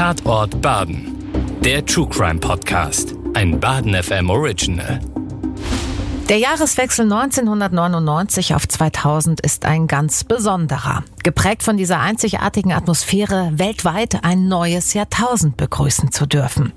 Tatort Baden. Der True Crime Podcast. Ein Baden FM Original. Der Jahreswechsel 1999 auf 2000 ist ein ganz besonderer. Geprägt von dieser einzigartigen Atmosphäre, weltweit ein neues Jahrtausend begrüßen zu dürfen.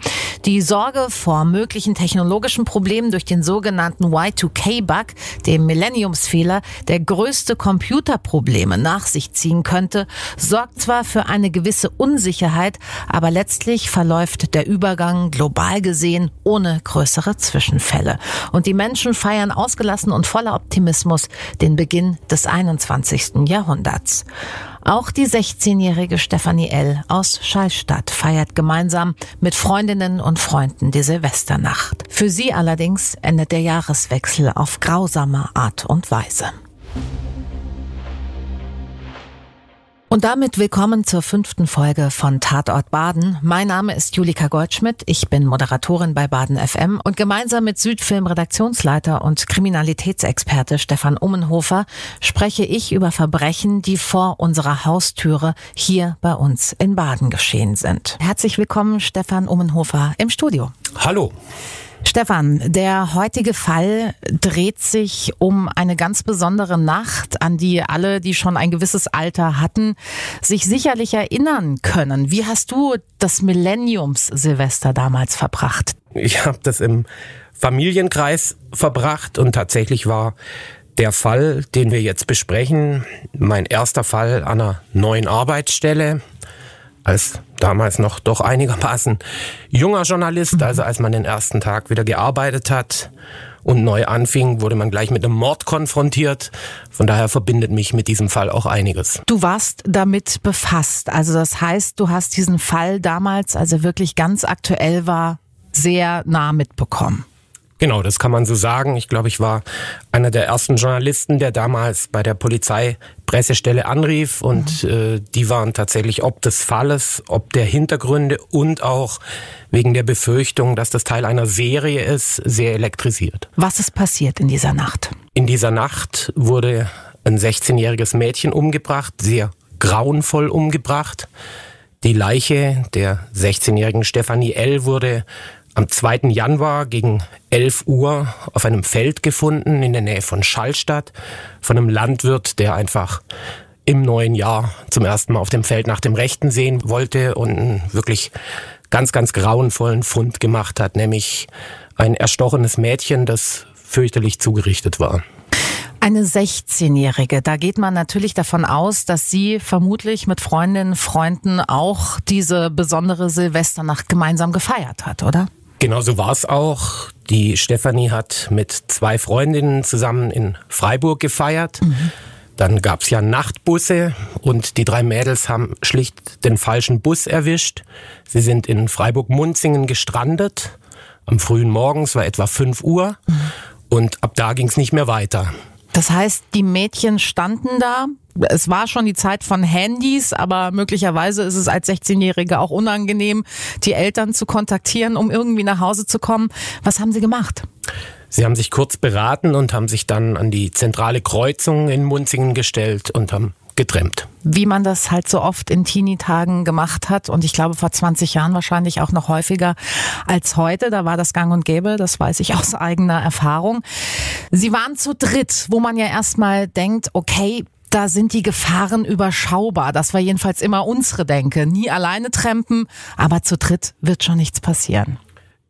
Die Sorge vor möglichen technologischen Problemen durch den sogenannten Y2K-Bug, dem Millenniumsfehler, der größte Computerprobleme nach sich ziehen könnte, sorgt zwar für eine gewisse Unsicherheit, aber letztlich verläuft der Übergang global gesehen ohne größere Zwischenfälle. Und die Menschen feiern ausgelassen und voller Optimismus den Beginn des 21. Jahrhunderts. Auch die 16-jährige Stefanie L. aus Schallstadt feiert gemeinsam mit Freundinnen und Freunden die Silvesternacht. Für sie allerdings endet der Jahreswechsel auf grausame Art und Weise. Und damit willkommen zur fünften Folge von Tatort Baden. Mein Name ist Julika Goldschmidt. Ich bin Moderatorin bei Baden FM und gemeinsam mit Südfilm Redaktionsleiter und Kriminalitätsexperte Stefan Ummenhofer spreche ich über Verbrechen, die vor unserer Haustüre hier bei uns in Baden geschehen sind. Herzlich willkommen, Stefan Ummenhofer im Studio. Hallo. Stefan, der heutige Fall dreht sich um eine ganz besondere Nacht, an die alle, die schon ein gewisses Alter hatten, sich sicherlich erinnern können. Wie hast du das Millenniums-Silvester damals verbracht? Ich habe das im Familienkreis verbracht und tatsächlich war der Fall, den wir jetzt besprechen, mein erster Fall an einer neuen Arbeitsstelle als damals noch doch einigermaßen junger Journalist, mhm. also als man den ersten Tag wieder gearbeitet hat und neu anfing, wurde man gleich mit einem Mord konfrontiert. Von daher verbindet mich mit diesem Fall auch einiges. Du warst damit befasst. Also das heißt, du hast diesen Fall damals, als er wirklich ganz aktuell war, sehr nah mitbekommen. Genau, das kann man so sagen. Ich glaube, ich war einer der ersten Journalisten, der damals bei der Polizeipressestelle anrief und mhm. äh, die waren tatsächlich ob des Falles, ob der Hintergründe und auch wegen der Befürchtung, dass das Teil einer Serie ist, sehr elektrisiert. Was ist passiert in dieser Nacht? In dieser Nacht wurde ein 16-jähriges Mädchen umgebracht, sehr grauenvoll umgebracht. Die Leiche der 16-jährigen Stefanie L. wurde am 2. Januar gegen 11 Uhr auf einem Feld gefunden in der Nähe von Schallstadt von einem Landwirt, der einfach im neuen Jahr zum ersten Mal auf dem Feld nach dem Rechten sehen wollte und einen wirklich ganz, ganz grauenvollen Fund gemacht hat, nämlich ein erstochenes Mädchen, das fürchterlich zugerichtet war. Eine 16-Jährige, da geht man natürlich davon aus, dass sie vermutlich mit Freundinnen, Freunden auch diese besondere Silvesternacht gemeinsam gefeiert hat, oder? Genau so war es auch. Die Stefanie hat mit zwei Freundinnen zusammen in Freiburg gefeiert. Mhm. Dann gab's ja Nachtbusse und die drei Mädels haben schlicht den falschen Bus erwischt. Sie sind in Freiburg-Munzingen gestrandet. Am frühen Morgens war etwa 5 Uhr mhm. und ab da ging's nicht mehr weiter. Das heißt, die Mädchen standen da. Es war schon die Zeit von Handys, aber möglicherweise ist es als 16-Jährige auch unangenehm, die Eltern zu kontaktieren, um irgendwie nach Hause zu kommen. Was haben Sie gemacht? Sie haben sich kurz beraten und haben sich dann an die zentrale Kreuzung in Munzingen gestellt und haben getrennt. Wie man das halt so oft in Teenie-Tagen gemacht hat und ich glaube vor 20 Jahren wahrscheinlich auch noch häufiger als heute. Da war das gang und gäbe, das weiß ich aus eigener Erfahrung. Sie waren zu dritt, wo man ja erstmal denkt, okay, da sind die Gefahren überschaubar. Das war jedenfalls immer unsere Denke. Nie alleine trampen, aber zu dritt wird schon nichts passieren.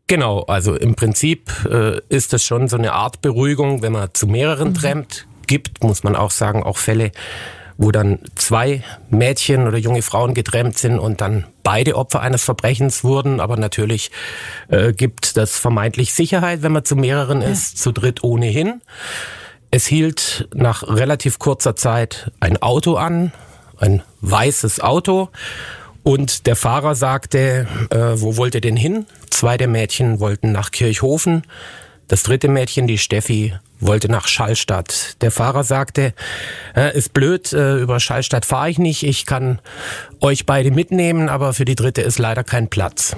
Genau, also im Prinzip äh, ist das schon so eine Art Beruhigung, wenn man zu mehreren mhm. trampt. Gibt, muss man auch sagen, auch Fälle, wo dann zwei Mädchen oder junge Frauen getrennt sind und dann beide Opfer eines Verbrechens wurden. Aber natürlich äh, gibt das vermeintlich Sicherheit, wenn man zu mehreren ja. ist, zu dritt ohnehin. Es hielt nach relativ kurzer Zeit ein Auto an, ein weißes Auto. Und der Fahrer sagte, äh, wo wollt ihr denn hin? Zwei der Mädchen wollten nach Kirchhofen. Das dritte Mädchen, die Steffi, wollte nach Schallstadt. Der Fahrer sagte, äh, ist blöd, äh, über Schallstadt fahre ich nicht, ich kann euch beide mitnehmen, aber für die dritte ist leider kein Platz.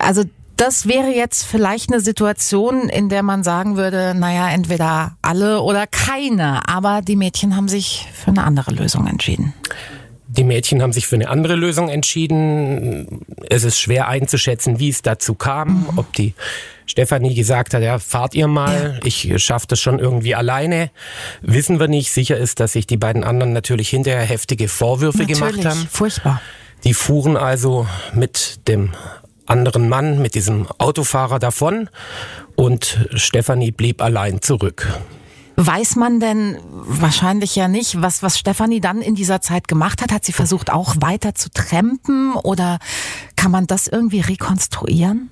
Also das wäre jetzt vielleicht eine Situation, in der man sagen würde, naja, entweder alle oder keine. Aber die Mädchen haben sich für eine andere Lösung entschieden. Die Mädchen haben sich für eine andere Lösung entschieden. Es ist schwer einzuschätzen, wie es dazu kam, mhm. ob die Stefanie gesagt hat, ja, fahrt ihr mal, ich schaffe das schon irgendwie alleine. Wissen wir nicht. Sicher ist, dass sich die beiden anderen natürlich hinterher heftige Vorwürfe natürlich. gemacht haben. Furchtbar. Die fuhren also mit dem anderen Mann, mit diesem Autofahrer davon und Stefanie blieb allein zurück. Weiß man denn wahrscheinlich ja nicht, was, was Stefanie dann in dieser Zeit gemacht hat? Hat sie versucht, auch weiter zu trampen oder kann man das irgendwie rekonstruieren?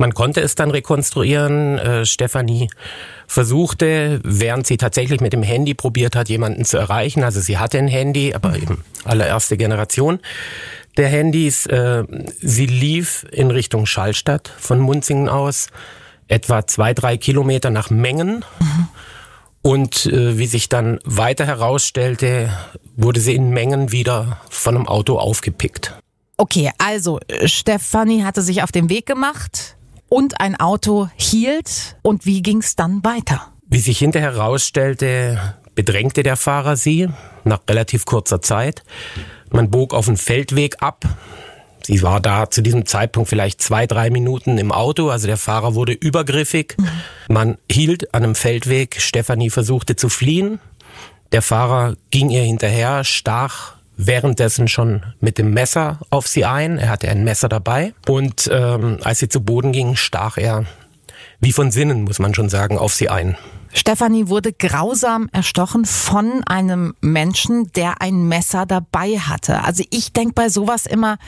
Man konnte es dann rekonstruieren. Äh, Stefanie versuchte, während sie tatsächlich mit dem Handy probiert hat, jemanden zu erreichen. Also sie hatte ein Handy, aber eben allererste Generation der Handys. Äh, sie lief in Richtung Schallstadt von Munzingen aus, etwa zwei, drei Kilometer nach Mengen. Und äh, wie sich dann weiter herausstellte, wurde sie in Mengen wieder von einem Auto aufgepickt. Okay, also Stefanie hatte sich auf den Weg gemacht und ein Auto hielt. Und wie ging es dann weiter? Wie sich hinterher herausstellte, bedrängte der Fahrer sie nach relativ kurzer Zeit. Man bog auf den Feldweg ab. Sie war da zu diesem Zeitpunkt vielleicht zwei, drei Minuten im Auto, also der Fahrer wurde übergriffig. Mhm. Man hielt an einem Feldweg. Stefanie versuchte zu fliehen. Der Fahrer ging ihr hinterher, stach währenddessen schon mit dem Messer auf sie ein. Er hatte ein Messer dabei. Und ähm, als sie zu Boden ging, stach er, wie von Sinnen, muss man schon sagen, auf sie ein. Stefanie wurde grausam erstochen von einem Menschen, der ein Messer dabei hatte. Also ich denke bei sowas immer,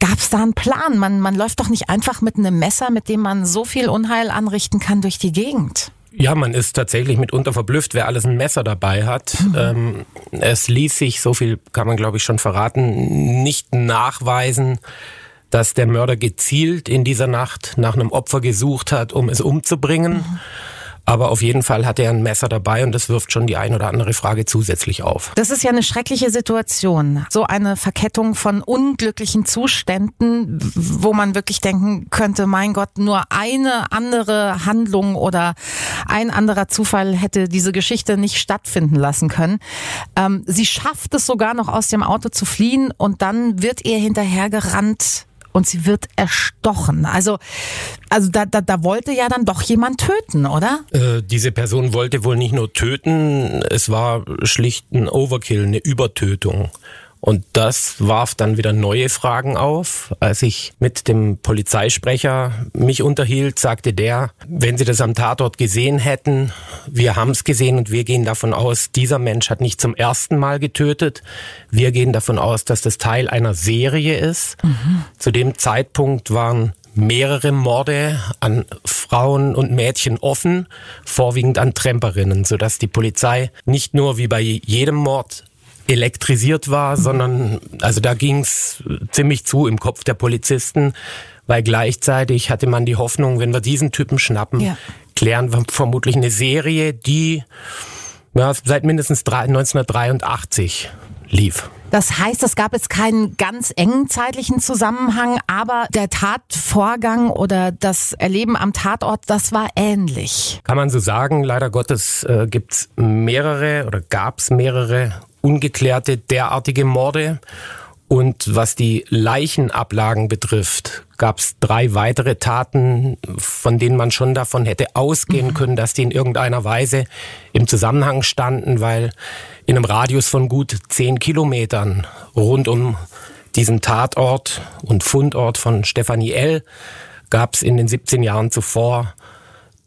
Gab es da einen Plan? Man, man läuft doch nicht einfach mit einem Messer, mit dem man so viel Unheil anrichten kann, durch die Gegend. Ja, man ist tatsächlich mitunter verblüfft, wer alles ein Messer dabei hat. Mhm. Ähm, es ließ sich, so viel kann man glaube ich schon verraten, nicht nachweisen, dass der Mörder gezielt in dieser Nacht nach einem Opfer gesucht hat, um es umzubringen. Mhm aber auf jeden Fall hat er ein Messer dabei und das wirft schon die ein oder andere Frage zusätzlich auf. Das ist ja eine schreckliche Situation. So eine Verkettung von unglücklichen Zuständen, wo man wirklich denken könnte, mein Gott, nur eine andere Handlung oder ein anderer Zufall hätte diese Geschichte nicht stattfinden lassen können. Ähm, sie schafft es sogar noch aus dem Auto zu fliehen und dann wird ihr hinterhergerannt und sie wird erstochen. Also, also da, da, da wollte ja dann doch jemand töten, oder? Äh, diese Person wollte wohl nicht nur töten, es war schlicht ein Overkill, eine Übertötung. Und das warf dann wieder neue Fragen auf. Als ich mit dem Polizeisprecher mich unterhielt, sagte der, wenn Sie das am Tatort gesehen hätten, wir haben es gesehen und wir gehen davon aus, dieser Mensch hat nicht zum ersten Mal getötet. Wir gehen davon aus, dass das Teil einer Serie ist. Mhm. Zu dem Zeitpunkt waren mehrere Morde an Frauen und Mädchen offen, vorwiegend an Tremperinnen, sodass die Polizei nicht nur wie bei jedem Mord elektrisiert war, sondern also da ging's ziemlich zu im Kopf der Polizisten, weil gleichzeitig hatte man die Hoffnung, wenn wir diesen Typen schnappen, ja. klären wir vermutlich eine Serie, die ja, seit mindestens 1983 lief. Das heißt, es gab jetzt keinen ganz engen zeitlichen Zusammenhang, aber der Tatvorgang oder das Erleben am Tatort, das war ähnlich. Kann man so sagen. Leider Gottes äh, gibt's mehrere oder gab's mehrere ungeklärte derartige Morde. Und was die Leichenablagen betrifft, gab es drei weitere Taten, von denen man schon davon hätte ausgehen mhm. können, dass die in irgendeiner Weise im Zusammenhang standen, weil in einem Radius von gut zehn Kilometern rund um diesen Tatort und Fundort von Stefanie L. gab es in den 17 Jahren zuvor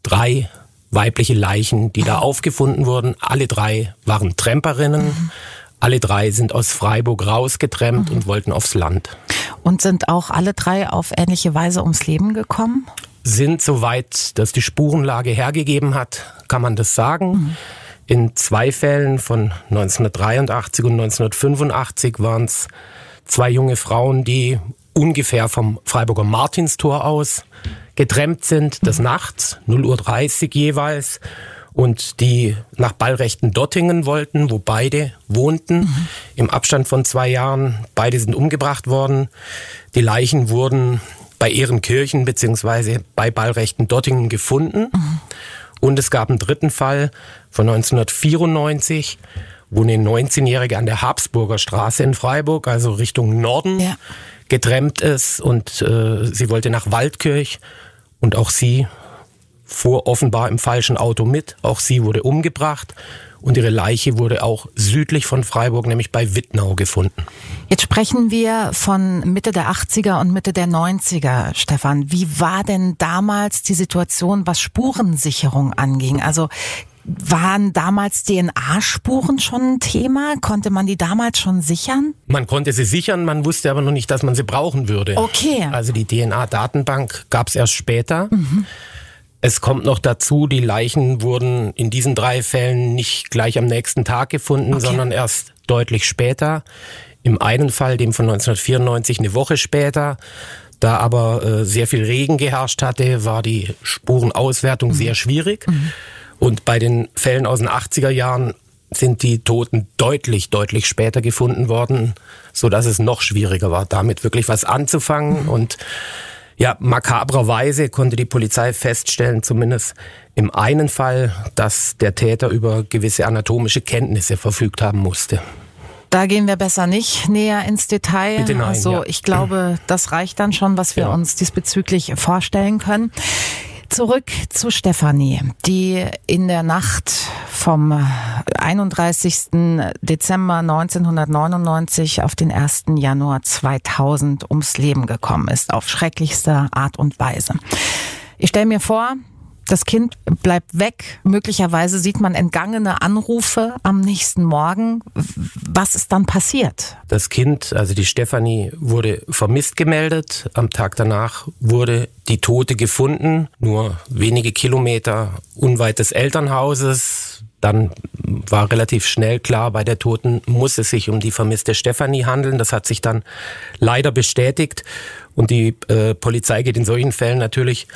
drei weibliche Leichen, die da aufgefunden wurden. Alle drei waren Tremperinnen. Mhm. Alle drei sind aus Freiburg rausgetrennt mhm. und wollten aufs Land. Und sind auch alle drei auf ähnliche Weise ums Leben gekommen? Sind soweit, dass die Spurenlage hergegeben hat, kann man das sagen. Mhm. In zwei Fällen von 1983 und 1985 waren es zwei junge Frauen, die ungefähr vom Freiburger Martinstor aus getrennt sind des Nachts, 0.30 Uhr jeweils, und die nach Ballrechten Dottingen wollten, wo beide wohnten, mhm. im Abstand von zwei Jahren. Beide sind umgebracht worden. Die Leichen wurden bei Ehrenkirchen beziehungsweise bei Ballrechten Dottingen gefunden. Mhm. Und es gab einen dritten Fall von 1994, wo eine 19-Jährige an der Habsburger Straße in Freiburg, also Richtung Norden, ja. getrennt ist und äh, sie wollte nach Waldkirch und auch sie fuhr offenbar im falschen Auto mit. Auch sie wurde umgebracht und ihre Leiche wurde auch südlich von Freiburg, nämlich bei Wittnau, gefunden. Jetzt sprechen wir von Mitte der 80er und Mitte der 90er, Stefan. Wie war denn damals die Situation, was Spurensicherung anging? Also waren damals DNA-Spuren schon ein Thema? Konnte man die damals schon sichern? Man konnte sie sichern, man wusste aber noch nicht, dass man sie brauchen würde. Okay. Also die DNA-Datenbank gab es erst später. Mhm. Es kommt noch dazu, die Leichen wurden in diesen drei Fällen nicht gleich am nächsten Tag gefunden, okay. sondern erst deutlich später. Im einen Fall, dem von 1994, eine Woche später. Da aber äh, sehr viel Regen geherrscht hatte, war die Spurenauswertung mhm. sehr schwierig. Mhm. Und bei den Fällen aus den 80er Jahren sind die Toten deutlich, deutlich später gefunden worden, so dass es noch schwieriger war, damit wirklich was anzufangen mhm. und ja, makabrerweise konnte die Polizei feststellen, zumindest im einen Fall, dass der Täter über gewisse anatomische Kenntnisse verfügt haben musste. Da gehen wir besser nicht näher ins Detail. Bitte nein, also ja. ich glaube, das reicht dann schon, was wir ja. uns diesbezüglich vorstellen können. Zurück zu Stefanie, die in der Nacht vom 31. Dezember 1999 auf den 1. Januar 2000 ums Leben gekommen ist, auf schrecklichste Art und Weise. Ich stelle mir vor, das Kind bleibt weg. Möglicherweise sieht man entgangene Anrufe am nächsten Morgen. Was ist dann passiert? Das Kind, also die Stefanie, wurde vermisst gemeldet. Am Tag danach wurde die Tote gefunden, nur wenige Kilometer unweit des Elternhauses. Dann war relativ schnell klar, bei der Toten muss es sich um die vermisste Stefanie handeln. Das hat sich dann leider bestätigt. Und die äh, Polizei geht in solchen Fällen natürlich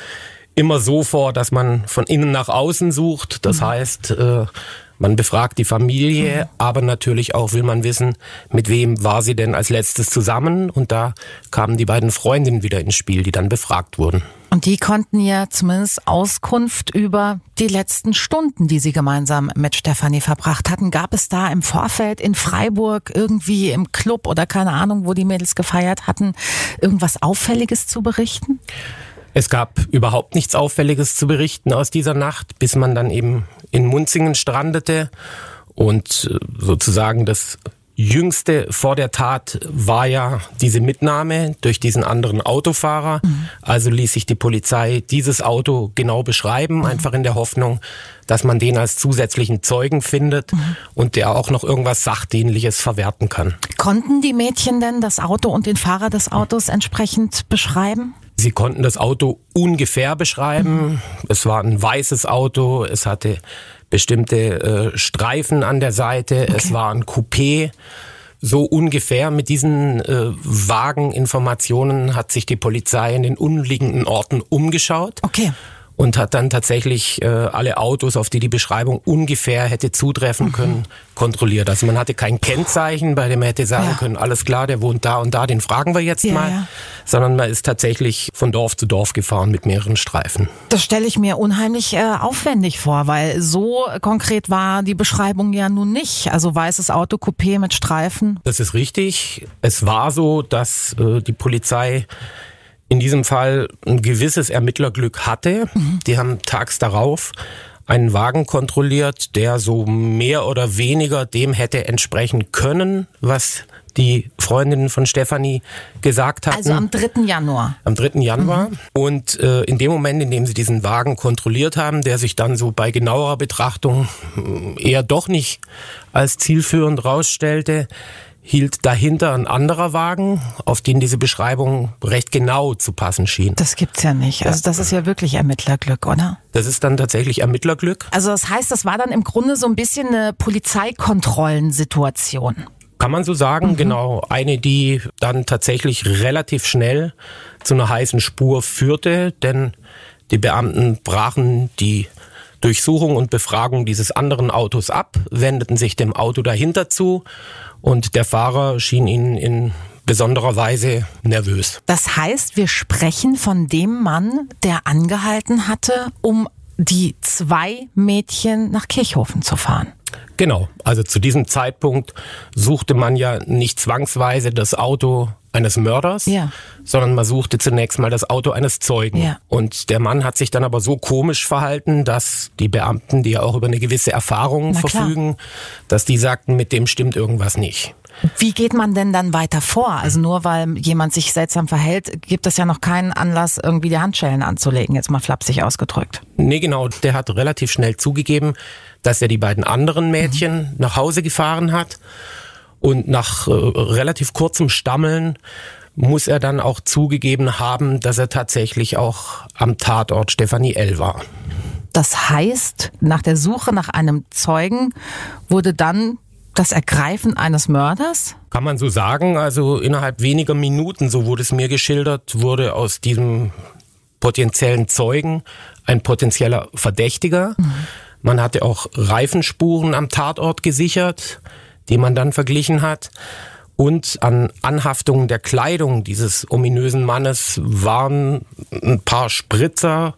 immer so vor, dass man von innen nach außen sucht. Das mhm. heißt, äh, man befragt die Familie, mhm. aber natürlich auch will man wissen, mit wem war sie denn als letztes zusammen. Und da kamen die beiden Freundinnen wieder ins Spiel, die dann befragt wurden. Und die konnten ja zumindest Auskunft über die letzten Stunden, die sie gemeinsam mit Stefanie verbracht hatten. Gab es da im Vorfeld in Freiburg irgendwie im Club oder keine Ahnung, wo die Mädels gefeiert hatten, irgendwas Auffälliges zu berichten? Es gab überhaupt nichts Auffälliges zu berichten aus dieser Nacht, bis man dann eben in Munzingen strandete und äh, sozusagen das Jüngste vor der Tat war ja diese Mitnahme durch diesen anderen Autofahrer. Mhm. Also ließ sich die Polizei dieses Auto genau beschreiben, mhm. einfach in der Hoffnung, dass man den als zusätzlichen Zeugen findet mhm. und der auch noch irgendwas Sachdienliches verwerten kann. Konnten die Mädchen denn das Auto und den Fahrer des Autos entsprechend beschreiben? Sie konnten das Auto ungefähr beschreiben. Mhm. Es war ein weißes Auto, es hatte bestimmte äh, Streifen an der Seite, okay. es war ein Coupé. So ungefähr mit diesen äh, vagen Informationen hat sich die Polizei in den umliegenden Orten umgeschaut. Okay und hat dann tatsächlich äh, alle Autos, auf die die Beschreibung ungefähr hätte zutreffen mhm. können, kontrolliert. Also man hatte kein Kennzeichen, bei dem man hätte sagen ja. können, alles klar, der wohnt da und da, den fragen wir jetzt ja, mal, ja. sondern man ist tatsächlich von Dorf zu Dorf gefahren mit mehreren Streifen. Das stelle ich mir unheimlich äh, aufwendig vor, weil so konkret war die Beschreibung ja nun nicht. Also weißes Auto, Coupé mit Streifen. Das ist richtig. Es war so, dass äh, die Polizei in diesem Fall ein gewisses Ermittlerglück hatte. Mhm. Die haben tags darauf einen Wagen kontrolliert, der so mehr oder weniger dem hätte entsprechen können, was die Freundinnen von Stefanie gesagt hatten. Also am 3. Januar. Am 3. Januar. Mhm. Und äh, in dem Moment, in dem sie diesen Wagen kontrolliert haben, der sich dann so bei genauerer Betrachtung äh, eher doch nicht als zielführend rausstellte, hielt dahinter ein anderer Wagen, auf den diese Beschreibung recht genau zu passen schien. Das gibt's ja nicht. Also das ist ja wirklich Ermittlerglück, oder? Das ist dann tatsächlich Ermittlerglück. Also das heißt, das war dann im Grunde so ein bisschen eine Polizeikontrollensituation. Kann man so sagen, mhm. genau. Eine, die dann tatsächlich relativ schnell zu einer heißen Spur führte, denn die Beamten brachen die Durchsuchung und Befragung dieses anderen Autos ab, wendeten sich dem Auto dahinter zu und der Fahrer schien ihnen in besonderer Weise nervös. Das heißt, wir sprechen von dem Mann, der angehalten hatte, um die zwei Mädchen nach Kirchhofen zu fahren. Genau, also zu diesem Zeitpunkt suchte man ja nicht zwangsweise das Auto eines Mörders, Ja. sondern man suchte zunächst mal das Auto eines Zeugen. Ja. Und der Mann hat sich dann aber so komisch verhalten, dass die Beamten, die ja auch über eine gewisse Erfahrung Na klar. verfügen, dass die sagten, mit dem stimmt irgendwas nicht. Wie geht man denn dann weiter vor? Also nur weil jemand sich seltsam verhält, gibt es ja noch keinen Anlass, irgendwie die Handschellen anzulegen, jetzt mal flapsig ausgedrückt. Nee, genau, der hat relativ schnell zugegeben, dass er die beiden anderen Mädchen nach Hause gefahren hat. Und nach äh, relativ kurzem Stammeln muss er dann auch zugegeben haben, dass er tatsächlich auch am Tatort Stefanie L. war. Das heißt, nach der Suche nach einem Zeugen wurde dann das Ergreifen eines Mörders? Kann man so sagen, also innerhalb weniger Minuten, so wurde es mir geschildert, wurde aus diesem potenziellen Zeugen ein potenzieller Verdächtiger. Man hatte auch Reifenspuren am Tatort gesichert, die man dann verglichen hat. Und an Anhaftungen der Kleidung dieses ominösen Mannes waren ein paar Spritzer,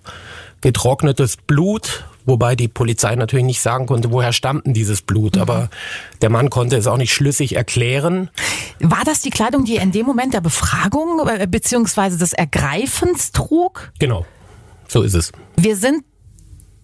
getrocknetes Blut, wobei die Polizei natürlich nicht sagen konnte, woher stammt denn dieses Blut. Aber der Mann konnte es auch nicht schlüssig erklären. War das die Kleidung, die er in dem Moment der Befragung äh, beziehungsweise des Ergreifens trug? Genau, so ist es. Wir sind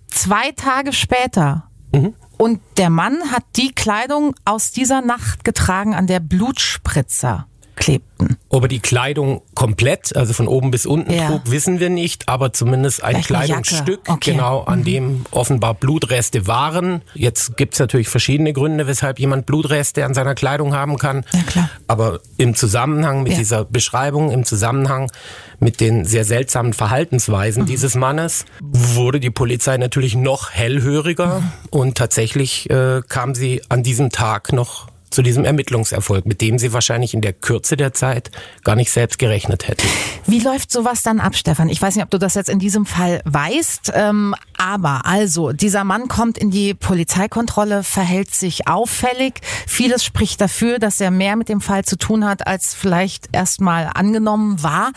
zwei Tage später Mhm. Und der Mann hat die Kleidung aus dieser Nacht getragen, an der Blutspritzer klebten. Ob er die Kleidung komplett, also von oben bis unten Ja. trug, wissen wir nicht, aber zumindest ein Vielleicht. Kleidungsstück, Okay. genau, an dem offenbar Blutreste waren. Jetzt gibt's natürlich verschiedene Gründe, weshalb jemand Blutreste an seiner Kleidung haben kann. Ja, klar. Aber im Zusammenhang mit Ja. dieser Beschreibung, im Zusammenhang mit den sehr seltsamen Verhaltensweisen Mhm. dieses Mannes, wurde die Polizei natürlich noch hellhöriger Mhm. und tatsächlich äh, kam sie an diesem Tag noch zu diesem Ermittlungserfolg, mit dem sie wahrscheinlich in der Kürze der Zeit gar nicht selbst gerechnet hätten. Wie läuft sowas dann ab, Stefan? Ich weiß nicht, ob du das jetzt in diesem Fall weißt, ähm, aber also, dieser Mann kommt in die Polizeikontrolle, verhält sich auffällig. Vieles spricht dafür, dass er mehr mit dem Fall zu tun hat, als vielleicht erstmal angenommen war.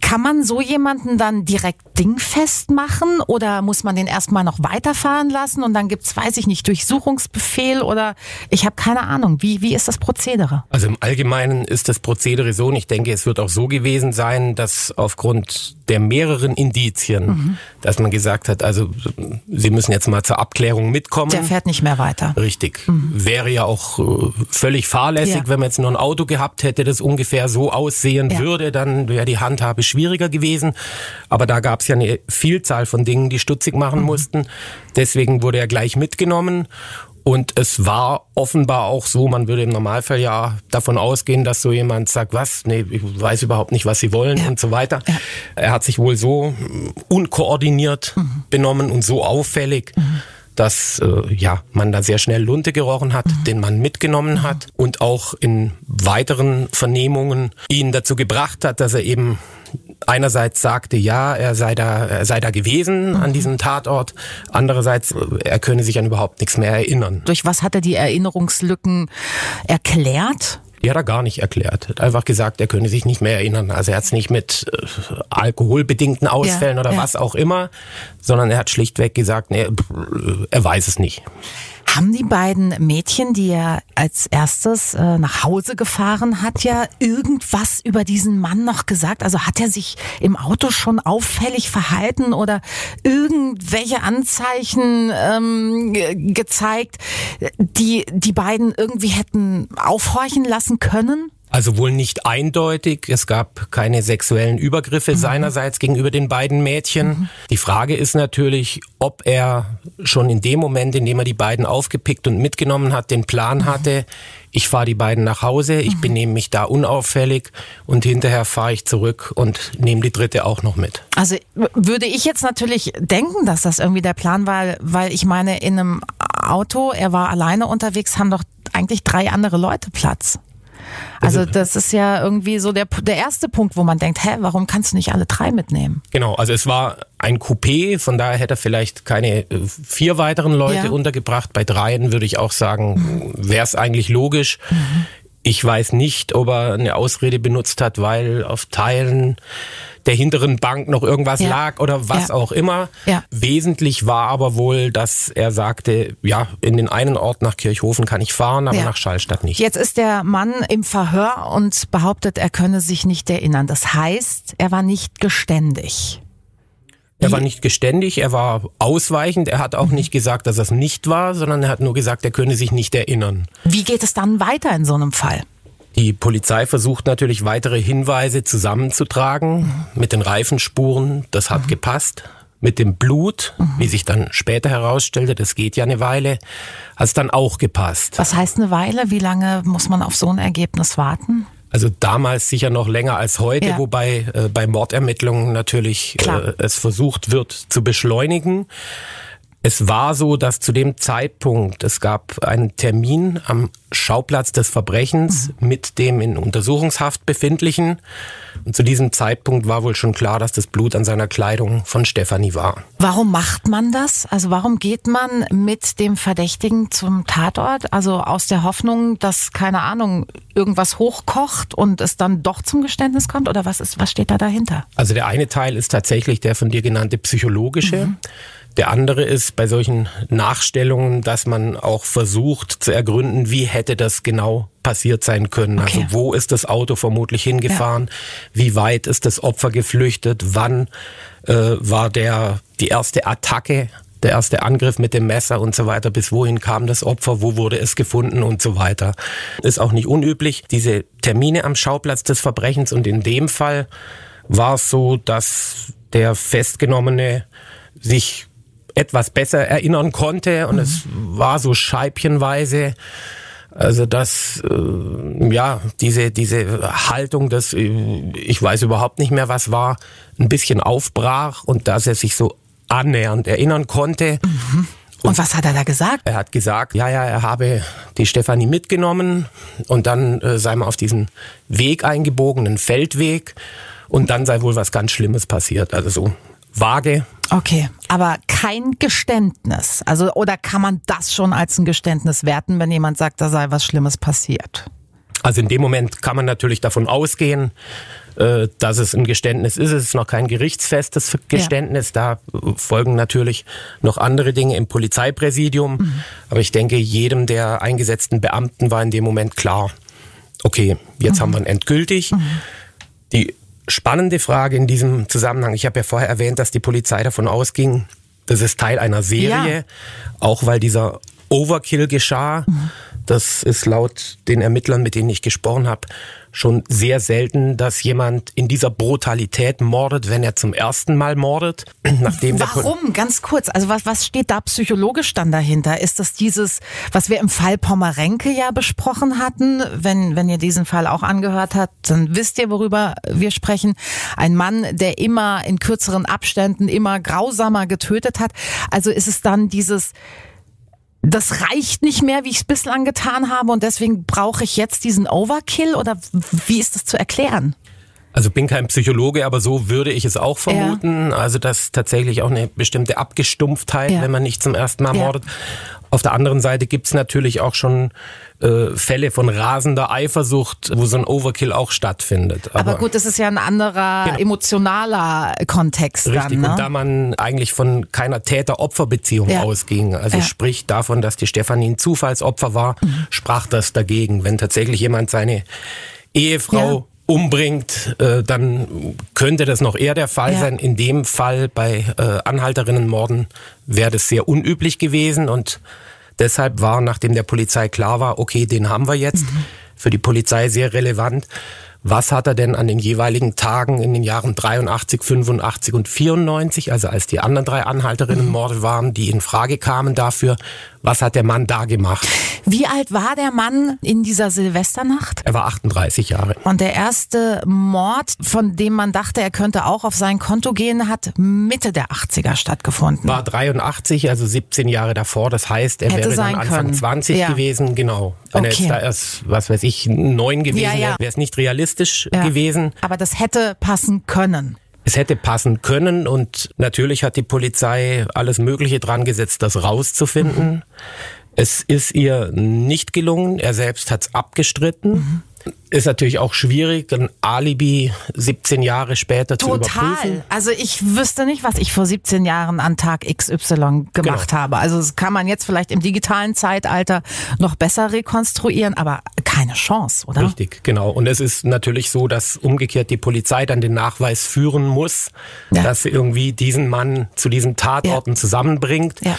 Kann man so jemanden dann direkt dingfest machen oder muss man den erstmal noch weiterfahren lassen und dann gibt's, weiß ich nicht, Durchsuchungsbefehl oder ich habe keine Ahnung. Wie, wie ist das Prozedere? Also im Allgemeinen ist das Prozedere so, und ich denke, es wird auch so gewesen sein, dass aufgrund der mehreren Indizien, Mhm. dass man gesagt hat, also Sie müssen jetzt mal zur Abklärung mitkommen. Der fährt nicht mehr weiter. Richtig. Wäre ja auch äh, völlig fahrlässig, Mhm. Ja. wenn man jetzt nur ein Auto gehabt hätte, das ungefähr so aussehen Ja. würde, dann wäre die Handhabe schwieriger gewesen. Aber da gab es ja eine Vielzahl von Dingen, die stutzig machen Mhm. mussten. Deswegen wurde er gleich mitgenommen. Und es war offenbar auch so, man würde im Normalfall ja davon ausgehen, dass so jemand sagt, was, nee, ich weiß überhaupt nicht, was sie wollen und so weiter. Er hat sich wohl so mm, unkoordiniert Mhm. benommen und so auffällig, dass äh, ja man da sehr schnell Lunte gerochen hat, Mhm. den man mitgenommen hat und auch in weiteren Vernehmungen ihn dazu gebracht hat, dass er eben einerseits sagte, ja, er sei da, er sei da gewesen Mhm. an diesem Tatort, andererseits äh, er könne sich an überhaupt nichts mehr erinnern. Durch was hat er die Erinnerungslücken erklärt? Die hat er gar nicht erklärt. Er hat einfach gesagt, er könne sich nicht mehr erinnern. Also er hat es nicht mit äh, alkoholbedingten Ausfällen Ja, oder ja. was auch immer, sondern er hat schlichtweg gesagt, nee, er weiß es nicht. Haben die beiden Mädchen, die er als erstes äh, nach Hause gefahren hat, ja irgendwas über diesen Mann noch gesagt? Also hat er sich im Auto schon auffällig verhalten oder irgendwelche Anzeichen ähm, ge- gezeigt, die die beiden irgendwie hätten aufhorchen lassen können? Also wohl nicht eindeutig. Es gab keine sexuellen Übergriffe seinerseits gegenüber den beiden Mädchen. Die Frage ist natürlich, ob er schon in dem Moment, in dem er die beiden aufgepickt und mitgenommen hat, den Plan hatte, ich fahre die beiden nach Hause, ich benehme mich da unauffällig und hinterher fahre ich zurück und nehme die dritte auch noch mit. Also würde ich jetzt natürlich denken, dass das irgendwie der Plan war, weil ich meine, in einem Auto, er war alleine unterwegs, haben doch eigentlich drei andere Leute Platz. Also das ist ja irgendwie so der, der erste Punkt, wo man denkt, hä, warum kannst du nicht alle drei mitnehmen? Genau, also es war ein Coupé, von daher hätte er vielleicht keine äh, vier weiteren Leute Ja. untergebracht. Bei dreien würde ich auch sagen, wäre es eigentlich logisch. Ich weiß nicht, ob er eine Ausrede benutzt hat, weil auf Teilen der hinteren Bank noch irgendwas ja. lag oder was ja. auch immer. Ja. Wesentlich war aber wohl, dass er sagte, ja, in den einen Ort nach Kirchhofen kann ich fahren, aber nach Schallstadt nicht. Jetzt ist der Mann im Verhör und behauptet, er könne sich nicht erinnern. Das heißt, er war nicht geständig. Er war nicht geständig, er war ausweichend, er hat auch nicht gesagt, dass es nicht war, sondern er hat nur gesagt, er könne sich nicht erinnern. Wie geht es dann weiter in so einem Fall? Die Polizei versucht natürlich weitere Hinweise zusammenzutragen mhm. mit den Reifenspuren. Das hat mhm. gepasst. Mit dem Blut, mhm. wie sich dann später herausstellte, das geht ja eine Weile, hat es dann auch gepasst. Was heißt eine Weile? Wie lange muss man auf so ein Ergebnis warten? Also damals sicher noch länger als heute, ja. wobei äh, bei Mordermittlungen natürlich äh, es versucht wird zu beschleunigen. Es war so, dass zu dem Zeitpunkt, es gab einen Termin am Schauplatz des Verbrechens mhm. mit dem in Untersuchungshaft befindlichen. Und zu diesem Zeitpunkt war wohl schon klar, dass das Blut an seiner Kleidung von Stefanie war. Warum macht man das? Also warum geht man mit dem Verdächtigen zum Tatort? Also aus der Hoffnung, dass, keine Ahnung, irgendwas hochkocht und es dann doch zum Geständnis kommt? Oder was ist, was steht da dahinter? Also der eine Teil ist tatsächlich der von dir genannte psychologische. Mhm. Der andere ist bei solchen Nachstellungen, dass man auch versucht zu ergründen, wie hätte das genau passiert sein können. Also okay. Also wo ist das Auto vermutlich hingefahren? Ja. Wie weit ist das Opfer geflüchtet? Wann äh, war der die erste Attacke? Der erste Angriff mit dem Messer und so weiter, bis wohin kam das Opfer, wo wurde es gefunden und so weiter. Ist auch nicht unüblich, diese Termine am Schauplatz des Verbrechens und in dem Fall war es so, dass der Festgenommene sich etwas besser erinnern konnte und mhm. es war so scheibchenweise. Also dass äh, ja diese diese Haltung, dass äh, ich weiß überhaupt nicht mehr was war, ein bisschen aufbrach und dass er sich so annähernd erinnern konnte. Mhm. Und, und was hat er da gesagt? Er hat gesagt, ja, ja, er habe die Stefanie mitgenommen und dann äh, sei man auf diesen Weg eingebogen, einen Feldweg und dann sei wohl was ganz Schlimmes passiert. Also so vage. Okay, aber kein Geständnis. Also, oder kann man das schon als ein Geständnis werten, wenn jemand sagt, da sei was Schlimmes passiert? Also in dem Moment kann man natürlich davon ausgehen, äh, dass es ein Geständnis ist. Es ist noch kein gerichtsfestes Geständnis. Ja. Da folgen natürlich noch andere Dinge im Polizeipräsidium. Mhm. Aber ich denke, jedem der eingesetzten Beamten war in dem Moment klar, okay, jetzt mhm. haben wir ihn endgültig. Mhm. Die spannende Frage in diesem Zusammenhang. Ich habe ja vorher erwähnt, dass die Polizei davon ausging, das ist Teil einer Serie, ja. auch weil dieser Overkill geschah. Mhm. Das ist laut den Ermittlern, mit denen ich gesprochen habe, schon sehr selten, dass jemand in dieser Brutalität mordet, wenn er zum ersten Mal mordet. Nachdem Warum? Ganz kurz. Also was, was steht da psychologisch dann dahinter? Ist das dieses, was wir im Fall Pommerenke ja besprochen hatten? Wenn, wenn ihr diesen Fall auch angehört habt, dann wisst ihr, worüber wir sprechen. Ein Mann, der immer in kürzeren Abständen immer grausamer getötet hat. Also ist es dann dieses, das reicht nicht mehr, wie ich es bislang getan habe und deswegen brauche ich jetzt diesen Overkill oder wie ist das zu erklären? Also bin kein Psychologe, aber so würde ich es auch vermuten. Ja. Also dass tatsächlich auch eine bestimmte Abgestumpftheit, ja. wenn man nicht zum ersten Mal ja. mordet. Auf der anderen Seite gibt's natürlich auch schon äh, Fälle von rasender Eifersucht, wo so ein Overkill auch stattfindet. Aber, Aber gut, das ist ja ein anderer genau. emotionaler Kontext. Richtig, dann, ne? und da man eigentlich von keiner Täter-Opfer-Beziehung ja. ausging, also ja. sprich davon, dass die Stefanie ein Zufallsopfer war, mhm. sprach das dagegen. Wenn tatsächlich jemand seine Ehefrau ja umbringt, äh, dann könnte das noch eher der Fall ja. sein. In dem Fall bei äh, Anhalterinnenmorden wäre das sehr unüblich gewesen und deshalb war, nachdem der Polizei klar war, okay, den haben wir jetzt, mhm. für die Polizei sehr relevant was hat er denn an den jeweiligen Tagen in den Jahren 83, 85 und 94, also als die anderen drei Anhalterinnenmorde waren, die in Frage kamen dafür, was hat der Mann da gemacht? Wie alt war der Mann in dieser Silvesternacht? Er war 38 Jahre. Und der erste Mord, von dem man dachte, er könnte auch auf sein Konto gehen, hat Mitte der 80er stattgefunden. War 83, also 17 Jahre davor. Das heißt, er Hätte wäre dann Anfang können. 20 ja. gewesen. Genau. Wenn okay. er jetzt da erst, was weiß ich, neun gewesen ja, ja. wäre, wäre es nicht realistisch gewesen. Aber das hätte passen können. Es hätte passen können und natürlich hat die Polizei alles Mögliche dran gesetzt, das rauszufinden. Es ist ihr nicht gelungen. Er selbst hat es abgestritten. Mhm. Ist natürlich auch schwierig, ein Alibi 17 Jahre später Total. zu überprüfen. Total. Also ich wüsste nicht, was ich vor 17 Jahren an Tag XY gemacht genau. habe. Also das kann man jetzt vielleicht im digitalen Zeitalter noch besser rekonstruieren, aber keine Chance, oder? Richtig, genau. Und es ist natürlich so, dass umgekehrt die Polizei dann den Nachweis führen muss, ja. dass sie irgendwie diesen Mann zu diesen Tatorten ja. zusammenbringt. Ja.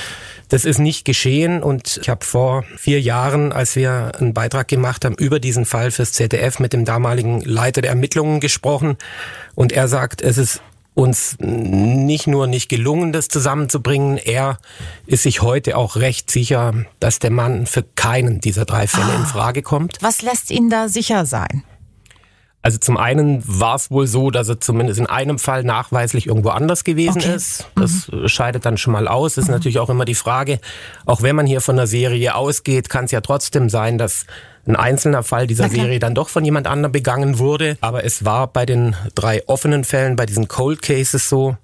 Das ist nicht geschehen und ich habe vor vier Jahren, als wir einen Beitrag gemacht haben über diesen Fall fürs ZDF mit dem damaligen Leiter der Ermittlungen gesprochen und er sagt, es ist uns nicht nur nicht gelungen, das zusammenzubringen, er ist sich heute auch recht sicher, dass der Mann für keinen dieser drei Fälle ah, in Frage kommt. Was lässt ihn da sicher sein? Also zum einen war es wohl so, dass er zumindest in einem Fall nachweislich irgendwo anders gewesen okay. ist. Das mhm. scheidet dann schon mal aus. Ist mhm. natürlich auch immer die Frage, auch wenn man hier von der Serie ausgeht, kann es ja trotzdem sein, dass ein einzelner Fall dieser Serie dann doch von jemand anderem begangen wurde. Aber es war bei den drei offenen Fällen, bei diesen Cold Cases so,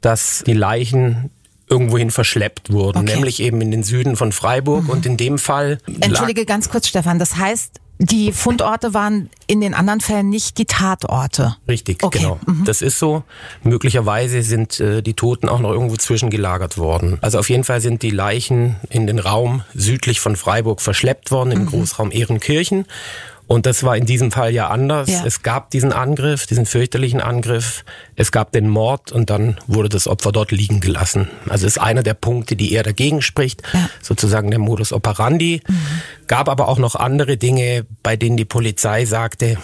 dass die Leichen irgendwohin verschleppt wurden, okay. nämlich eben in den Süden von Freiburg mhm. und in dem Fall. Entschuldige ganz kurz, Stefan, das heißt, die Fundorte waren in den anderen Fällen nicht die Tatorte. Richtig, okay. genau. Mhm. Das ist so. Möglicherweise sind äh, die Toten auch noch irgendwo zwischengelagert worden. Also auf jeden Fall sind die Leichen in den Raum südlich von Freiburg verschleppt worden, im mhm. Großraum Ehrenkirchen. Und das war in diesem Fall ja anders. Ja. Es gab diesen Angriff, diesen fürchterlichen Angriff. Es gab den Mord und dann wurde das Opfer dort liegen gelassen. Also ist einer der Punkte, die eher dagegen spricht, ja. sozusagen der Modus operandi. Mhm. Gab aber auch noch andere Dinge, bei denen die Polizei sagte,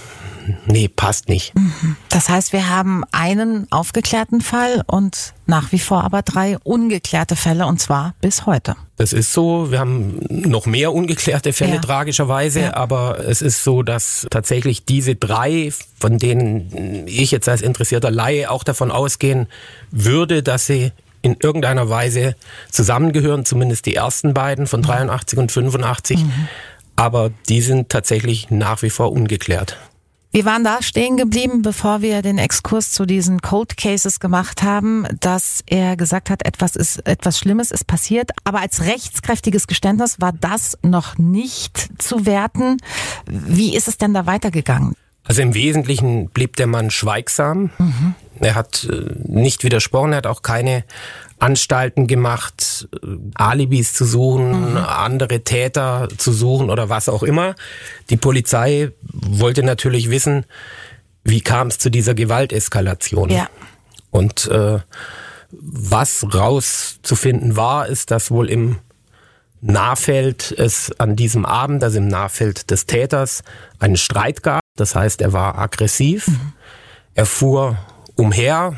nee, passt nicht. Mhm. Das heißt, wir haben einen aufgeklärten Fall und nach wie vor aber drei ungeklärte Fälle und zwar bis heute. Das ist so. Wir haben noch mehr ungeklärte Fälle ja. tragischerweise, ja. aber es ist so, dass tatsächlich diese drei, von denen ich jetzt als interessierter Laie auch davon ausgehen würde, dass sie in irgendeiner Weise zusammengehören, zumindest die ersten beiden von 83 und 85. Mhm. Aber die sind tatsächlich nach wie vor ungeklärt. Wir waren da stehen geblieben, bevor wir den Exkurs zu diesen Cold Cases gemacht haben, dass er gesagt hat, etwas ist, etwas Schlimmes ist passiert. Aber als rechtskräftiges Geständnis war das noch nicht zu werten. Wie ist es denn da weitergegangen? Also im Wesentlichen blieb der Mann schweigsam. Mhm. Er hat äh, nicht widersprochen, er hat auch keine Anstalten gemacht, äh, Alibis zu suchen, mhm. andere Täter zu suchen oder was auch immer. Die Polizei wollte natürlich wissen, wie kam es zu dieser Gewalteskalation. Ja. Und äh, was rauszufinden war, ist, dass wohl im Nahfeld es an diesem Abend, also im Nahfeld des Täters, einen Streit gab. Das heißt, er war aggressiv. Mhm. Er fuhr umher,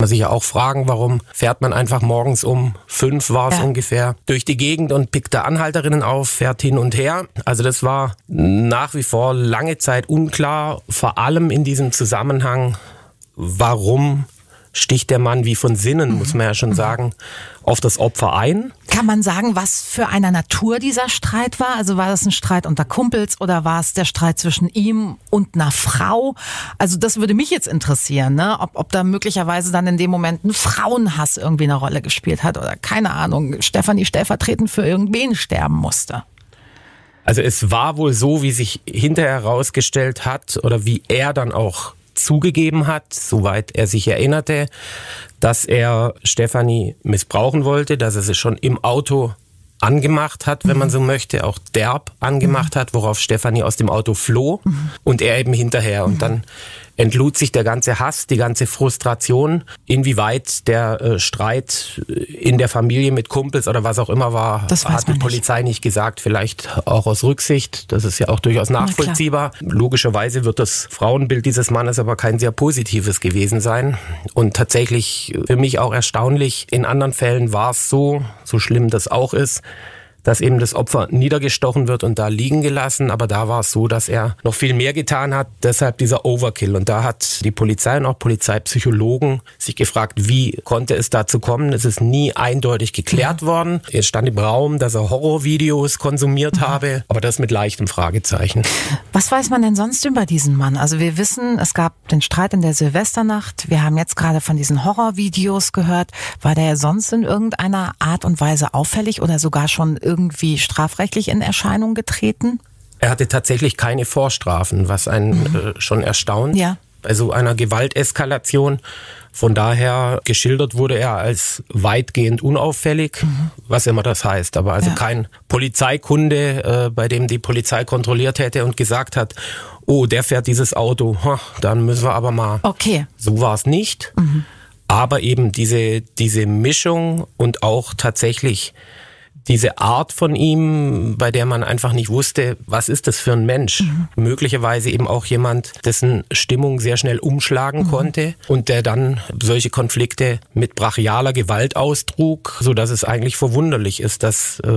man sich ja auch fragen, warum fährt man einfach morgens um fünf war es ja. ungefähr durch die Gegend und pickt da Anhalterinnen auf, fährt hin und her. Also das war nach wie vor lange Zeit unklar, vor allem in diesem Zusammenhang, warum sticht der Mann wie von Sinnen, muss man ja schon mhm. sagen, auf das Opfer ein. Kann man sagen, was für einer Natur dieser Streit war? Also war das ein Streit unter Kumpels oder war es der Streit zwischen ihm und einer Frau? Also das würde mich jetzt interessieren, ne? ob, ob da möglicherweise dann in dem Moment ein Frauenhass irgendwie eine Rolle gespielt hat oder keine Ahnung, Stefanie stellvertretend für irgendwen sterben musste. Also es war wohl so, wie sich hinterher herausgestellt hat oder wie er dann auch zugegeben hat, soweit er sich erinnerte, dass er Stefanie missbrauchen wollte, dass er sie schon im Auto angemacht hat, wenn man so möchte, auch derb angemacht hat, worauf Stefanie aus dem Auto floh und er eben hinterher. Und dann entlud sich der ganze Hass, die ganze Frustration, inwieweit der äh, Streit in der Familie mit Kumpels oder was auch immer war, das hat die Polizei nicht. nicht gesagt, vielleicht auch aus Rücksicht, das ist ja auch durchaus nachvollziehbar. Logischerweise wird das Frauenbild dieses Mannes aber kein sehr positives gewesen sein und tatsächlich für mich auch erstaunlich, in anderen Fällen war es so, so schlimm das auch ist, dass eben das Opfer niedergestochen wird und da liegen gelassen. Aber da war es so, dass er noch viel mehr getan hat. Deshalb dieser Overkill. Und da hat die Polizei und auch Polizeipsychologen sich gefragt, wie konnte es dazu kommen? Es ist nie eindeutig geklärt worden. Es stand im Raum, dass er Horrorvideos konsumiert mhm. habe, aber das mit leichtem Fragezeichen. Was weiß man denn sonst über diesen Mann? Also wir wissen, es gab den Streit in der Silvesternacht. Wir haben jetzt gerade von diesen Horrorvideos gehört. War der sonst in irgendeiner Art und Weise auffällig oder sogar schon irgendwie strafrechtlich in Erscheinung getreten? Er hatte tatsächlich keine Vorstrafen, was einen mhm. äh, schon erstaunt. Ja. Bei so einer Gewalteskalation. Von daher geschildert wurde er als weitgehend unauffällig, mhm. was immer das heißt. Aber also ja. kein Polizeikunde, äh, bei dem die Polizei kontrolliert hätte und gesagt hat, oh, der fährt dieses Auto, ha, dann müssen wir aber mal. Okay. So war es nicht. Mhm. Aber eben diese, diese Mischung und auch tatsächlich diese Art von ihm, bei der man einfach nicht wusste, was ist das für ein Mensch. Mhm. Möglicherweise eben auch jemand, dessen Stimmung sehr schnell umschlagen mhm. konnte und der dann solche Konflikte mit brachialer Gewalt austrug, so dass es eigentlich verwunderlich ist, dass äh,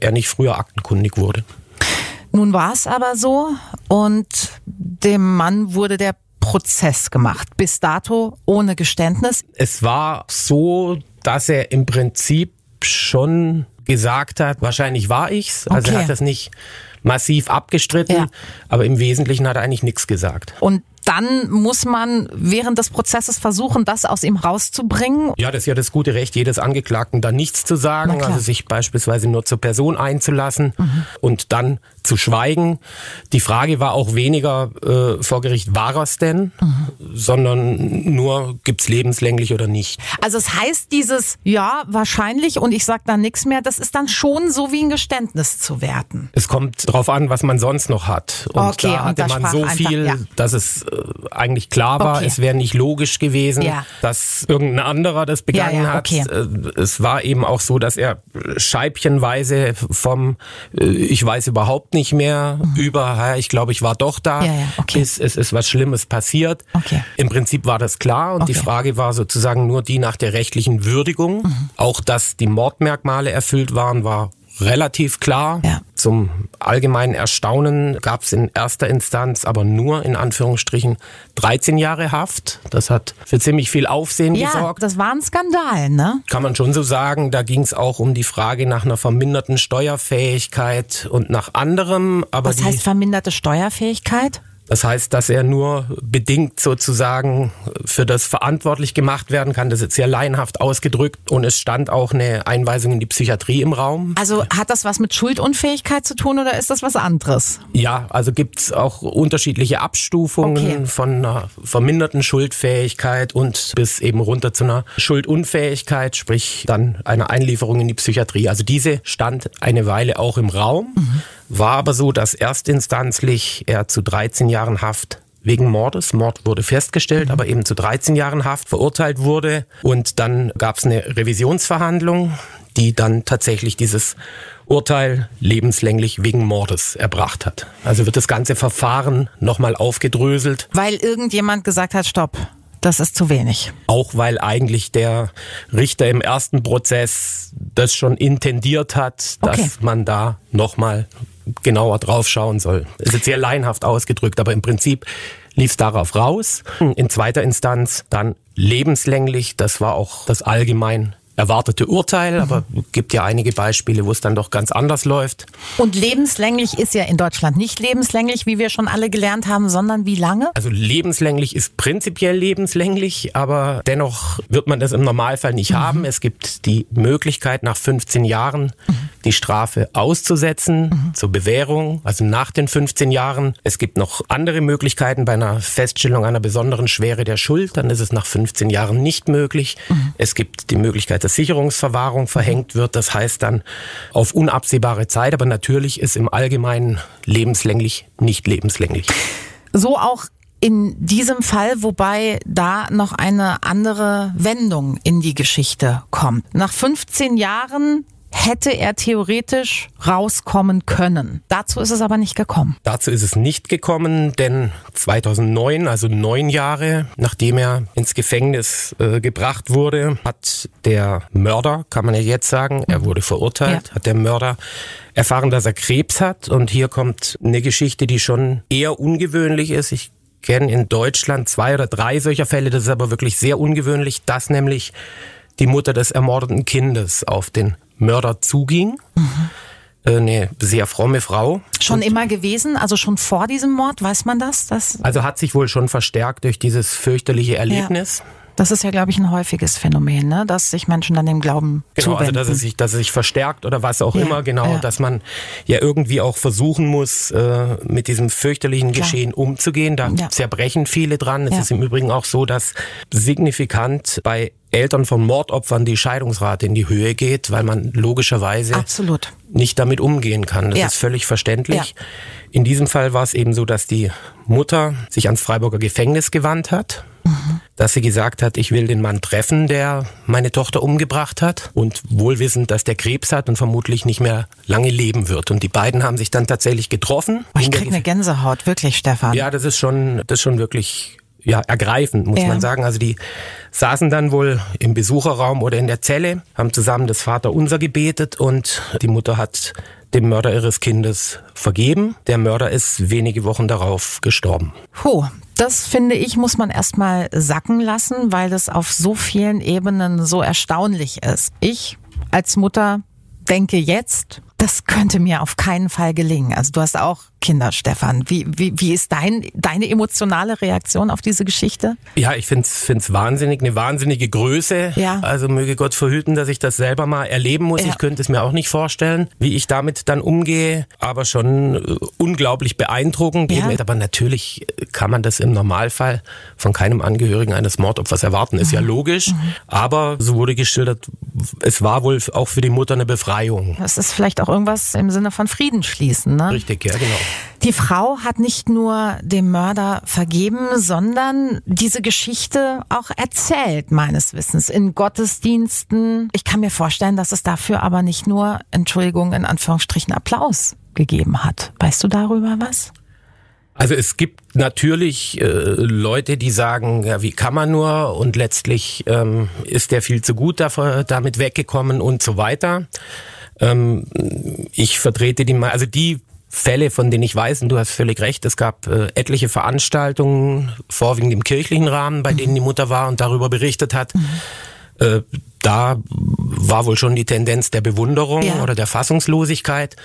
er nicht früher aktenkundig wurde. Nun war es aber so und dem Mann wurde der Prozess gemacht, bis dato ohne Geständnis. Es war so, dass er im Prinzip schon gesagt hat, wahrscheinlich war ich's. Also okay. er hat das nicht massiv abgestritten, ja. aber im Wesentlichen hat er eigentlich nichts gesagt. Und dann muss man während des Prozesses versuchen, das aus ihm rauszubringen. Ja, das ist ja das gute Recht jedes Angeklagten, da nichts zu sagen, also sich beispielsweise nur zur Person einzulassen mhm. und dann zu schweigen. Die Frage war auch weniger äh, vor Gericht, war er es denn, mhm. sondern nur, gibt's lebenslänglich oder nicht. Also es heißt dieses, ja, wahrscheinlich und ich sag dann nichts mehr, das ist dann schon so wie ein Geständnis zu werten. Es kommt drauf an, was man sonst noch hat. Und okay, da hatte und man so viel, einfach, ja. dass es äh, eigentlich klar war, okay. es wäre nicht logisch gewesen, ja. dass irgendein anderer das begangen ja, okay. hat. Äh, es war eben auch so, dass er scheibchenweise vom äh, ich weiß überhaupt nicht mehr mhm. über, ich glaube, ich war doch da, okay. bis es ist was Schlimmes passiert. Im Prinzip war das klar und die Frage war sozusagen nur die nach der rechtlichen Würdigung. Mhm. Auch, dass die Mordmerkmale erfüllt waren, war relativ klar. Ja. Zum allgemeinen Erstaunen gab es in erster Instanz aber nur in Anführungsstrichen 13 Jahre Haft. Das hat für ziemlich viel Aufsehen ja, gesorgt. Das war ein Skandal, ne? Kann man schon so sagen. Da ging es auch um die Frage nach einer verminderten Steuerfähigkeit und nach anderem. Aber Was heißt verminderte Steuerfähigkeit? Das heißt, dass er nur bedingt sozusagen für das verantwortlich gemacht werden kann. Das ist sehr laienhaft ausgedrückt. Und es stand auch eine Einweisung in die Psychiatrie im Raum. Also hat das was mit Schuldunfähigkeit zu tun oder ist das was anderes? Ja, also gibt es auch unterschiedliche Abstufungen okay. von einer verminderten Schuldfähigkeit und bis eben runter zu einer Schuldunfähigkeit, sprich dann einer Einlieferung in die Psychiatrie. Also diese stand eine Weile auch im Raum. Mhm. War aber so, dass erstinstanzlich er zu 13 Jahren Haft wegen Mordes. Mord wurde festgestellt, mhm. aber eben zu 13 Jahren Haft verurteilt wurde. Und dann gab es eine Revisionsverhandlung, die dann tatsächlich dieses Urteil lebenslänglich wegen Mordes erbracht hat. Also wird das ganze Verfahren nochmal aufgedröselt. Weil irgendjemand gesagt hat, stopp. Das ist zu wenig. Auch weil eigentlich der Richter im ersten Prozess das schon intendiert hat, dass okay. man da nochmal genauer drauf schauen soll. Es ist sehr laienhaft ausgedrückt, aber im Prinzip lief es darauf raus. In zweiter Instanz dann lebenslänglich. Das war auch das allgemein erwartete Urteil, mhm. aber gibt ja einige Beispiele, wo es dann doch ganz anders läuft. Und lebenslänglich ist ja in Deutschland nicht lebenslänglich, wie wir schon alle gelernt haben, sondern wie lange? Also lebenslänglich ist prinzipiell lebenslänglich, aber dennoch wird man das im Normalfall nicht mhm. haben. Es gibt die Möglichkeit, nach 15 Jahren mhm. die Strafe auszusetzen mhm. zur Bewährung, also nach den 15 Jahren. Es gibt noch andere Möglichkeiten bei einer Feststellung einer besonderen Schwere der Schuld, dann ist es nach 15 Jahren nicht möglich. Mhm. Es gibt die Möglichkeit, dass Sicherungsverwahrung verhängt wird. Das heißt dann auf unabsehbare Zeit, aber natürlich ist im Allgemeinen lebenslänglich nicht lebenslänglich. So auch in diesem Fall, wobei da noch eine andere Wendung in die Geschichte kommt. Nach 15 Jahren hätte er theoretisch rauskommen können. Dazu ist es aber nicht gekommen. Dazu ist es nicht gekommen, denn 2009, also neun Jahre nachdem er ins Gefängnis äh, gebracht wurde, hat der Mörder, kann man ja jetzt sagen, er wurde verurteilt, ja. hat der Mörder erfahren, dass er Krebs hat. Und hier kommt eine Geschichte, die schon eher ungewöhnlich ist. Ich kenne in Deutschland zwei oder drei solcher Fälle. Das ist aber wirklich sehr ungewöhnlich, dass nämlich die Mutter des ermordeten Kindes auf den Mörder zuging. Mhm. Eine sehr fromme Frau. Schon immer gewesen, also schon vor diesem Mord, weiß man das? das also hat sich wohl schon verstärkt durch dieses fürchterliche Erlebnis. Ja. Das ist ja, glaube ich, ein häufiges Phänomen, ne? dass sich Menschen dann dem Glauben genau, zuwenden. Also, dass es sich, dass es sich verstärkt oder was auch ja, immer, genau, ja. dass man ja irgendwie auch versuchen muss, äh, mit diesem fürchterlichen Klar. Geschehen umzugehen. Da ja. zerbrechen viele dran. Es ist im Übrigen auch so, dass signifikant bei Eltern von Mordopfern die Scheidungsrate in die Höhe geht, weil man logischerweise Absolut. nicht damit umgehen kann. Das ist völlig verständlich. In diesem Fall war es eben so, dass die Mutter sich ans Freiburger Gefängnis gewandt hat dass sie gesagt hat, ich will den Mann treffen, der meine Tochter umgebracht hat und wohlwissend, dass der Krebs hat und vermutlich nicht mehr lange leben wird. Und die beiden haben sich dann tatsächlich getroffen. Oh, ich krieg eine Gänsehaut, wirklich, Stefan. Ja, das ist schon, das ist schon wirklich ja, ergreifend, muss ja. man sagen. Also die saßen dann wohl im Besucherraum oder in der Zelle, haben zusammen das Vaterunser gebetet und die Mutter hat dem Mörder ihres Kindes vergeben. Der Mörder ist wenige Wochen darauf gestorben. Puh, das finde ich, muss man erstmal sacken lassen, weil das auf so vielen Ebenen so erstaunlich ist. Ich als Mutter denke jetzt, das könnte mir auf keinen Fall gelingen. Also du hast auch Kinder, Stefan. Wie, wie, wie ist dein, deine emotionale Reaktion auf diese Geschichte? Ja, ich finde es wahnsinnig, eine wahnsinnige Größe. Ja. Also möge Gott verhüten, dass ich das selber mal erleben muss. Ja. Ich könnte es mir auch nicht vorstellen, wie ich damit dann umgehe. Aber schon äh, unglaublich beeindruckend. Ja. Aber natürlich kann man das im Normalfall von keinem Angehörigen eines Mordopfers erwarten. Ist mhm. ja logisch. Mhm. Aber so wurde geschildert, es war wohl auch für die Mutter eine Befreiung. Das ist vielleicht auch irgendwas im Sinne von Frieden schließen. Ne? Richtig, ja, genau. Die Frau hat nicht nur dem Mörder vergeben, sondern diese Geschichte auch erzählt, meines Wissens, in Gottesdiensten. Ich kann mir vorstellen, dass es dafür aber nicht nur, Entschuldigung, in Anführungsstrichen Applaus gegeben hat. Weißt du darüber was? Also es gibt natürlich äh, Leute, die sagen, ja, wie kann man nur und letztlich ähm, ist der viel zu gut dafür, damit weggekommen und so weiter. Ähm, ich vertrete die, also die Fälle, von denen ich weiß, und du hast völlig recht, es gab äh, etliche Veranstaltungen, vorwiegend im kirchlichen Rahmen, bei mhm. denen die Mutter war und darüber berichtet hat. Mhm. Äh, da war wohl schon die Tendenz der Bewunderung ja. oder der Fassungslosigkeit.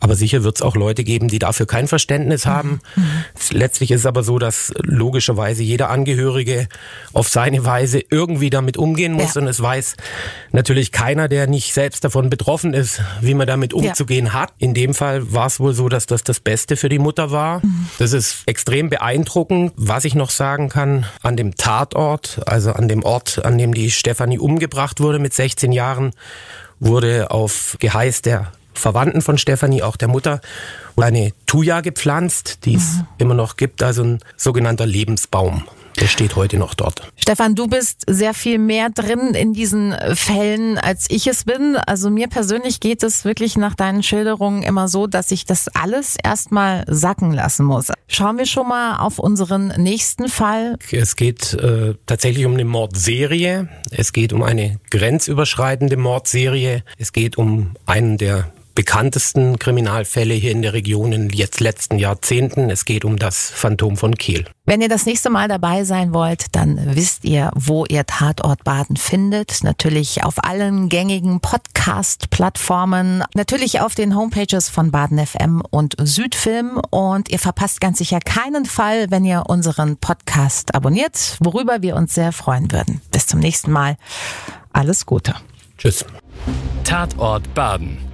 Aber sicher wird es auch Leute geben, die dafür kein Verständnis haben. Mhm. Letztlich ist es aber so, dass logischerweise jeder Angehörige auf seine Weise irgendwie damit umgehen muss. Ja. Und es weiß natürlich keiner, der nicht selbst davon betroffen ist, wie man damit umzugehen ja. hat. In dem Fall war es wohl so, dass das das Beste für die Mutter war. Mhm. Das ist extrem beeindruckend. Was ich noch sagen kann, an dem Tatort, also an dem Ort, an dem die Stefanie umgebracht wurde mit 16 Jahren, wurde auf Geheiß der Verwandten von Stefanie, auch der Mutter, eine Thuja gepflanzt, die es mhm. immer noch gibt, also ein sogenannter Lebensbaum. Der steht heute noch dort. Stefan, du bist sehr viel mehr drin in diesen Fällen, als ich es bin. Also mir persönlich geht es wirklich nach deinen Schilderungen immer so, dass ich das alles erstmal sacken lassen muss. Schauen wir schon mal auf unseren nächsten Fall. Es geht äh, tatsächlich um eine Mordserie. Es geht um eine grenzüberschreitende Mordserie. Es geht um einen der bekanntesten Kriminalfälle hier in der Region in jetzt letzten Jahrzehnten. Es geht um das Phantom von Kehl. Wenn ihr das nächste Mal dabei sein wollt, dann wisst ihr, wo ihr Tatort Baden findet. Natürlich auf allen gängigen Podcast-Plattformen, natürlich auf den Homepages von Baden FM und Südfilm. Und ihr verpasst ganz sicher keinen Fall, wenn ihr unseren Podcast abonniert, worüber wir uns sehr freuen würden. Bis zum nächsten Mal. Alles Gute. Tschüss. Tatort Baden